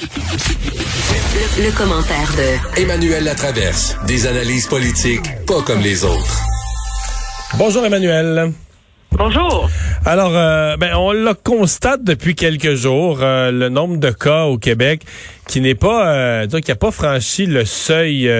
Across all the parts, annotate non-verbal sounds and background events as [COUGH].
Le, commentaire de Emmanuel Latraverse. Des analyses politiques pas comme les autres. Bonjour Emmanuel. Bonjour. Alors, euh, ben, on le constate depuis quelques jours, euh, le nombre de cas au Québec qui n'est pas, euh, qui n'a pas franchi le seuil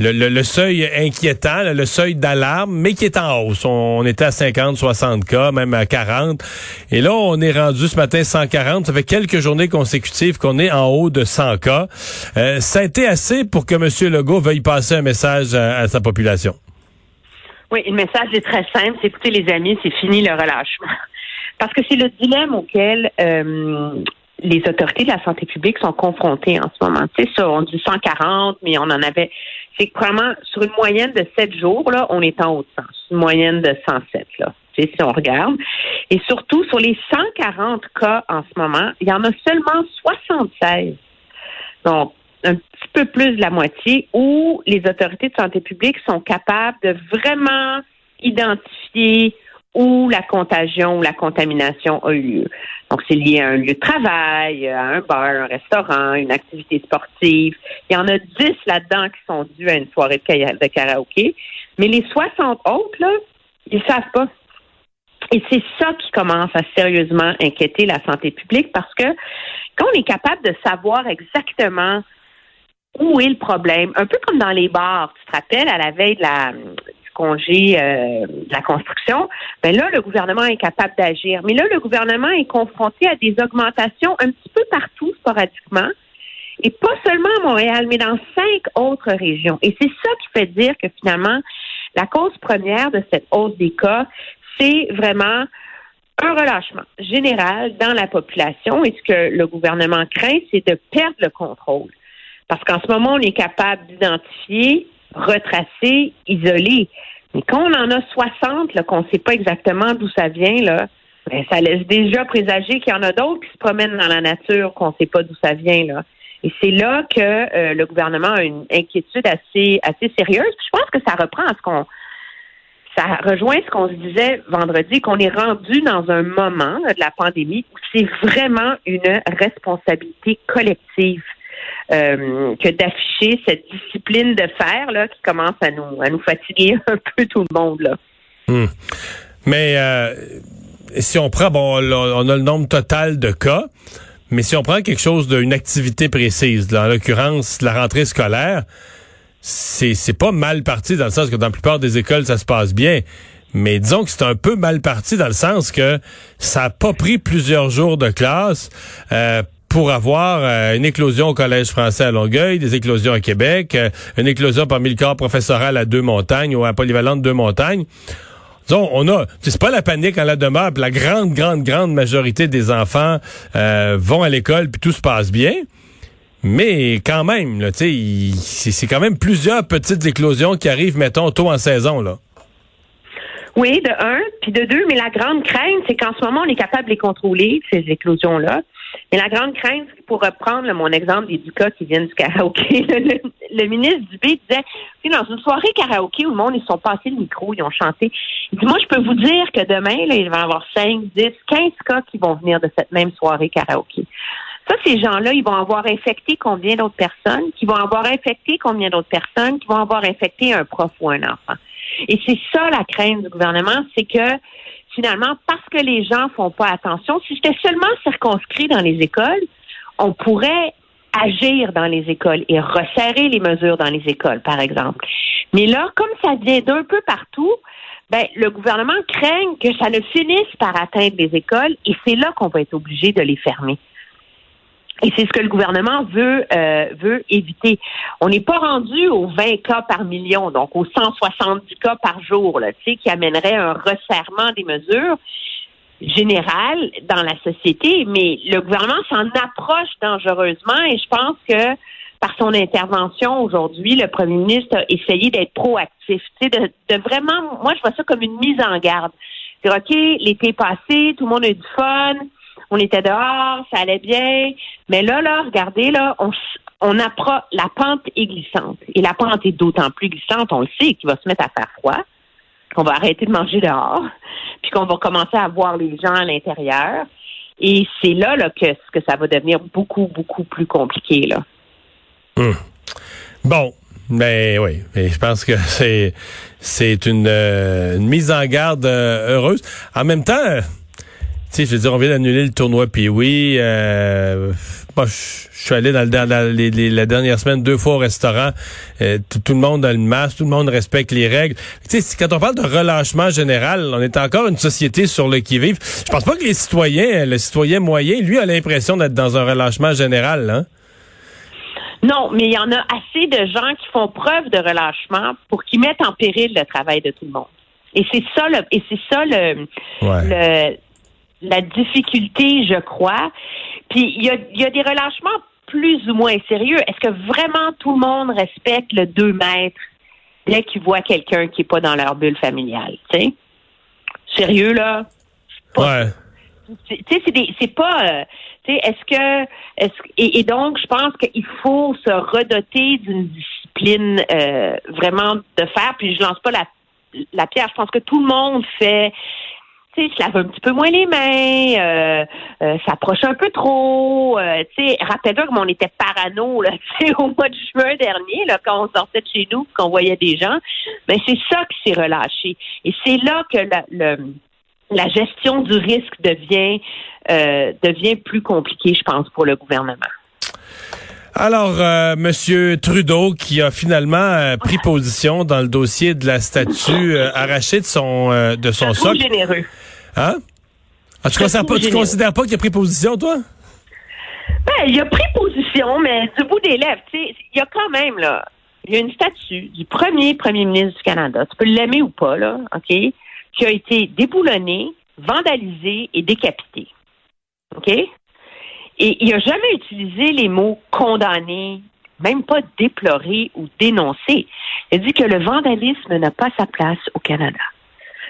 le, seuil inquiétant, le seuil d'alarme, mais qui est en hausse. On, était à 50, 60 cas, même à 40. Et là, on est rendu ce matin 140. Ça fait quelques journées consécutives qu'on est en haut de 100 cas. Euh, ça a été assez pour que M. Legault veuille passer un message à, sa population. Oui, le message est très simple. C'est écoutez, les amis, c'est fini le relâchement. Parce que c'est le dilemme auquel euh, les autorités de la santé publique sont confrontées en ce moment. C'est ça, on dit 140, mais on en avait c'est vraiment sur une moyenne de 7 jours, là, on est en haut de sens. Une moyenne de 107, là. Si on regarde. Et surtout, sur les 140 cas en ce moment, il y en a seulement 76. Donc, un petit peu plus de la moitié où les autorités de santé publique sont capables de vraiment identifier où la contagion ou la contamination a eu lieu. Donc, c'est lié à un lieu de travail, à un bar, un restaurant, une activité sportive. Il y en a 10 là-dedans qui sont dus à une soirée de karaoké. Mais les 60 autres, là, ils savent pas. Et c'est ça qui commence à sérieusement inquiéter la santé publique parce que quand on est capable de savoir exactement où est le problème, un peu comme dans les bars, tu te rappelles, à la veille de la, congé euh, de la construction, ben là, le gouvernement est capable d'agir. Mais là, le gouvernement est confronté à des augmentations un petit peu partout, sporadiquement, et pas seulement à Montréal, mais dans cinq autres régions. Et c'est ça qui fait dire que finalement, la cause première de cette hausse des cas, c'est vraiment un relâchement général dans la population. Et ce que le gouvernement craint, c'est de perdre le contrôle. Parce qu'en ce moment, on est capable d'identifier, retracer, isoler. Mais quand on en a 60, là, qu'on ne sait pas exactement d'où ça vient, là, ben, ça laisse déjà présager qu'il y en a d'autres qui se promènent dans la nature, qu'on ne sait pas d'où ça vient, là. Et c'est là que euh, le gouvernement a une inquiétude assez, assez sérieuse. je pense que ça reprend ce qu'on, ça rejoint ce qu'on se disait vendredi, qu'on est rendu dans un moment de la pandémie où c'est vraiment une responsabilité collective. Euh, que d'afficher cette discipline de fer là, qui commence à nous, à nous fatiguer [LAUGHS] un peu tout le monde. Là. Hmm. Mais euh, si on prend, bon, on a le nombre total de cas, mais si on prend quelque chose d'une activité précise, là, en l'occurrence la rentrée scolaire, c'est, c'est pas mal parti dans le sens que dans la plupart des écoles, ça se passe bien. Mais disons que c'est un peu mal parti dans le sens que ça a pas pris plusieurs jours de classe. Euh, pour avoir euh, une éclosion au Collège français à Longueuil, des éclosions à Québec, euh, une éclosion parmi le corps professoral à Deux-Montagnes ou à Polyvalente Deux-Montagnes. Disons, on a, c'est pas la panique en la demeure, la grande, grande, grande majorité des enfants euh, vont à l'école puis tout se passe bien. Mais quand même, là, c'est quand même plusieurs petites éclosions qui arrivent, mettons, tôt en saison, là. Oui, de un, puis de deux, mais la grande crainte, c'est qu'en ce moment, on est capable de les contrôler, ces éclosions-là. Mais la grande crainte, pour reprendre mon exemple des cas qui viennent du karaoké, [LAUGHS] le, ministre Dubé disait, dans une soirée karaoké où le monde, ils sont passés le micro, ils ont chanté. Il dit, moi, je peux vous dire que demain, là, il va y avoir 5, 10, 15 cas qui vont venir de cette même soirée karaoké. Ça, ces gens-là, ils vont avoir infecté combien d'autres personnes, qui vont avoir infecté combien d'autres personnes, qui vont avoir infecté un prof ou un enfant? Et c'est ça la crainte du gouvernement, c'est que finalement, parce que les gens font pas attention, si c'était seulement circonscrit dans les écoles, on pourrait agir dans les écoles et resserrer les mesures dans les écoles, par exemple. Mais là, comme ça vient d'un peu partout, ben, le gouvernement craint que ça ne finisse par atteindre les écoles et c'est là qu'on va être obligé de les fermer. Et c'est ce que le gouvernement veut euh, veut éviter. On n'est pas rendu aux 20 cas par million, donc aux 170 cas par jour, là, qui amènerait un resserrement des mesures générales dans la société, mais le gouvernement s'en approche dangereusement et je pense que par son intervention aujourd'hui, le premier ministre a essayé d'être proactif, de, de vraiment, moi je vois ça comme une mise en garde. C'est OK, l'été passé, tout le monde a eu du fun, on était dehors, ça allait bien. Mais là, là, regardez, là, on, on la pente est glissante. Et la pente est d'autant plus glissante, on le sait, qu'il va se mettre à faire froid, qu'on va arrêter de manger dehors, [LAUGHS] puis qu'on va commencer à voir les gens à l'intérieur. Et c'est là, que, ça va devenir beaucoup, beaucoup plus compliqué. Là. Hum. Bon, mais oui, je pense que c'est euh, une, mise en garde euh, heureuse. En même temps, sais, je veux dire, on vient d'annuler le tournoi puis oui, moi je suis allé dans, le, dans la, la, dernière semaine deux fois au restaurant. tout le monde a le masque, tout le monde respecte les règles. Tu sais, quand on parle de relâchement général, on est encore une société sur le qui vive. Je pense pas que les citoyens, le citoyen moyen, lui a l'impression d'être dans un relâchement général. Hein? Non, mais il y en a assez de gens qui font preuve de relâchement pour qu'ils mettent en péril le travail de tout le monde. Et c'est ça le, et c'est ça le, le, la difficulté, je crois. Puis il y a, y a des relâchements plus ou moins sérieux. Est-ce que vraiment tout le monde respecte le 2 mètres dès qu'ils voient quelqu'un qui n'est pas dans leur bulle familiale? sais? Sérieux, là? Ouais. Tu sais, c'est c'est pas, euh, tu sais, est-ce que, est-ce et, donc, je pense qu'il faut se redoter d'une discipline euh, vraiment de faire. Puis je lance pas la, la pierre. Je pense que tout le monde fait tu sais, se lave un petit peu moins les mains, euh, euh, s'approche un peu trop. Euh, tu sais, rappelle-toi comme on était parano là, [LAUGHS] au mois de juin dernier, là, quand on sortait de chez nous, qu'on voyait des gens. Mais c'est ça qui s'est relâché. Et c'est là que la, la gestion du risque devient euh, devient plus compliquée, je pense, pour le gouvernement. Alors, euh, Monsieur Trudeau, qui a finalement euh, pris position dans le dossier de la statue euh, arrachée de son de son socle. généreux. Hein? Ah, tu considères pas, tu considères pas qu'il a pris position, toi? Ben, il a pris position, mais du bout des lèvres, tu sais, il y a quand même là, il y a une statue du premier premier ministre du Canada. Tu peux l'aimer ou pas là, ok? qui a été déboulonné, vandalisé et décapité. OK? Et il n'a jamais utilisé les mots condamné, même pas déploré ou dénoncé. Il dit que le vandalisme n'a pas sa place au Canada.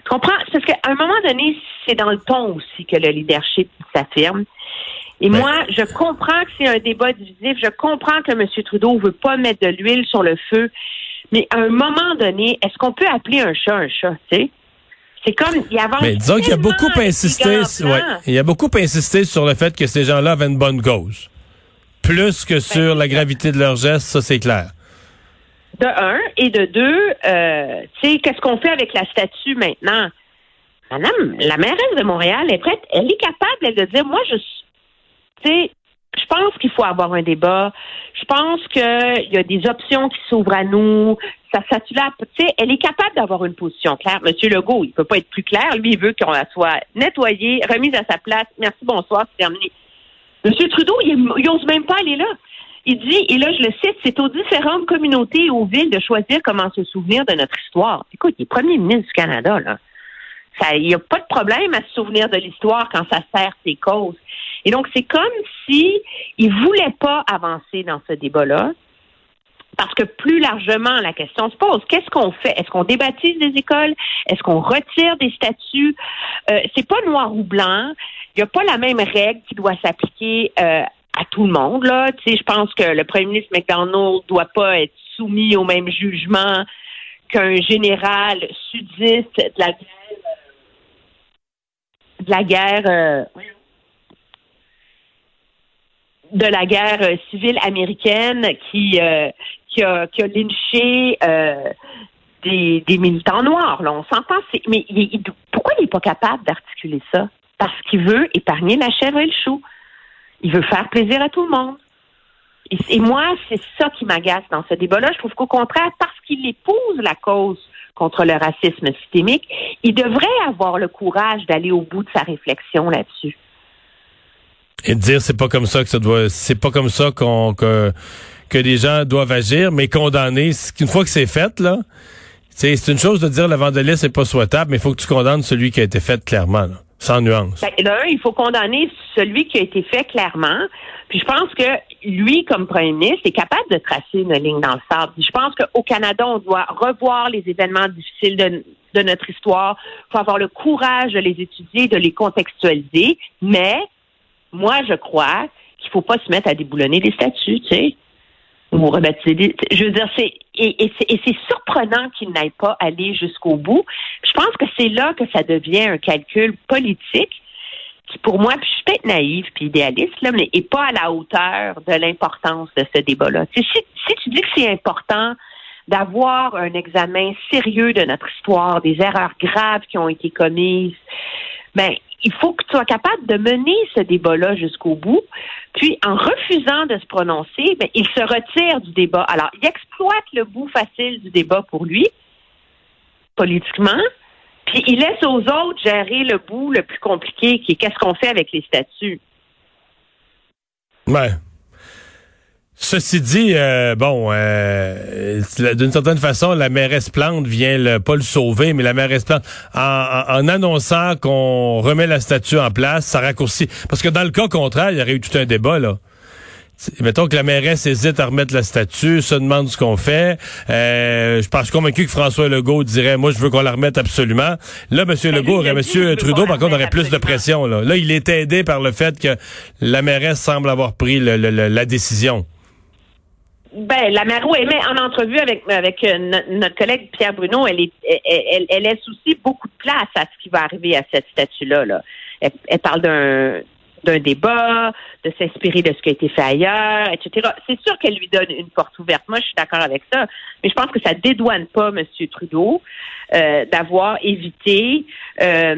Tu comprends? Parce qu'à un moment donné, c'est dans le ton aussi que le leadership s'affirme. Et ben moi, je comprends que c'est un débat divisif. Je comprends que M. Trudeau veut pas mettre de l'huile sur le feu. Mais à un moment donné, est-ce qu'on peut appeler un chat un chat, tu sais? C'est comme il avance. Mais disons qu'il y a beaucoup insisté, ouais, il y a beaucoup insisté sur le fait que ces gens-là avaient une bonne cause, plus que ben, sur la gravité de leur geste, ça c'est clair. De un et de deux, euh, tu sais, qu'est-ce qu'on fait avec la statue maintenant? Madame, la mairesse de Montréal est prête, elle est capable de dire, moi je, tu sais, pense qu'il faut avoir un débat. Je pense qu'il y a des options qui s'ouvrent à nous. Ça là, tu sais, elle est capable d'avoir une position claire. Monsieur Legault, il peut pas être plus clair. Lui, il veut qu'on la soit nettoyée, remise à sa place. Merci, bonsoir, c'est terminé. Monsieur Trudeau, il, n'ose même pas aller là. Il dit, et là je le cite, c'est aux différentes communautés et aux villes de choisir comment se souvenir de notre histoire. Écoute, il est premier ministre du Canada, là. Il n'y a pas de problème à se souvenir de l'histoire quand ça sert ses causes. Et donc, c'est comme si il voulait pas avancer dans ce débat-là. Parce que plus largement, la question se pose qu'est-ce qu'on fait? Est-ce qu'on débaptise des écoles? Est-ce qu'on retire des statuts? Euh, C'est pas noir ou blanc. Il n'y a pas la même règle qui doit s'appliquer euh, à tout le monde. Là, tu sais, je pense que le premier ministre McDonald doit pas être soumis au même jugement qu'un général sudiste de la guerre, de la guerre. Euh, de la guerre euh, civile américaine qui euh, qui a lynché des, militants noirs. Là, on s'entend. Mais pourquoi il n'est pas capable d'articuler ça? Parce qu'il veut épargner la chèvre et le chou. Il veut faire plaisir à tout le monde. Et, et moi, c'est ça qui m'agace dans ce débat-là. Je trouve qu'au contraire, parce qu'il épouse la cause contre le racisme systémique, il devrait avoir le courage d'aller au bout de sa réflexion là-dessus. Et de dire c'est pas comme ça que ça doit c'est pas comme ça qu'on que que les gens doivent agir, mais condamner une fois que c'est fait là, c'est une chose de dire le vandalisme c'est pas souhaitable, mais il faut que tu condamnes celui qui a été fait clairement, sans nuance. Ben, là, il faut condamner celui qui a été fait clairement. Puis je pense que lui, comme premier ministre, est capable de tracer une ligne dans le sable. je pense qu'au Canada, on doit revoir les événements difficiles de, notre histoire. Il faut avoir le courage de les étudier, de les contextualiser, mais moi, je crois qu'il faut pas se mettre à déboulonner des statuts, tu sais, ou rebaptiser des... Je veux dire, c'est... Et, c'est surprenant qu'il n'aille pas aller jusqu'au bout. Je pense que c'est là que ça devient un calcul politique qui pour moi, puis je suis peut-être naïve puis idéaliste, là, mais est pas à la hauteur de l'importance de ce débat-là. Si, si tu dis que c'est important d'avoir un examen sérieux de notre histoire, des erreurs graves qui ont été commises, ben, il faut que tu sois capable de mener ce débat-là jusqu'au bout. Puis, en refusant de se prononcer, ben, il se retire du débat. Alors, il exploite le bout facile du débat pour lui, politiquement, il laisse aux autres gérer le bout le plus compliqué, qui est qu'est-ce qu'on fait avec les statuts. Ouais. Ceci dit, euh, bon, euh, d'une certaine façon, la mairesse Plante vient le, pas le sauver, mais la mairesse Plante, en, en, annonçant qu'on remet la statue en place, ça raccourcit. Parce que dans le cas contraire, il y aurait eu tout un débat, là. Mettons que la mairesse hésite à remettre la statue, se demande ce qu'on fait. Euh, je pense convaincu que François Legault dirait, moi, je veux qu'on la remette absolument. Là, M. Legault, M. Trudeau, par contre, aurait plus de pression. Là. là, il est aidé par le fait que la mairesse semble avoir pris la décision. Ben, la Maro mais en entrevue avec avec euh, notre collègue Pierre Bruno, elle est elle, elle, laisse aussi beaucoup de place à ce qui va arriver à cette statue-là. Là. Elle, parle d'un d'un débat, de s'inspirer de ce qui a été fait ailleurs, etc. C'est sûr qu'elle lui donne une porte ouverte. Moi, je suis d'accord avec ça, mais je pense que ça dédouane pas M. Trudeau euh, d'avoir évité euh,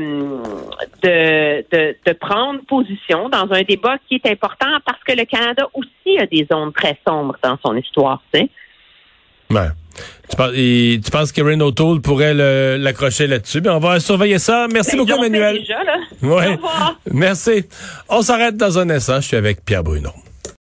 de, de, de, prendre position dans un débat qui est important parce que le Canada aussi a des zones très sombres dans son histoire, tu sais. Ouais. Tu, penses, tu penses O'Toole pourrait l'accrocher là-dessus? Ben, on va surveiller ça. Merci ben, beaucoup, Emmanuel. Déjà, là. Ouais. Merci. On s'arrête dans un instant. Je suis avec Pierre Bruno.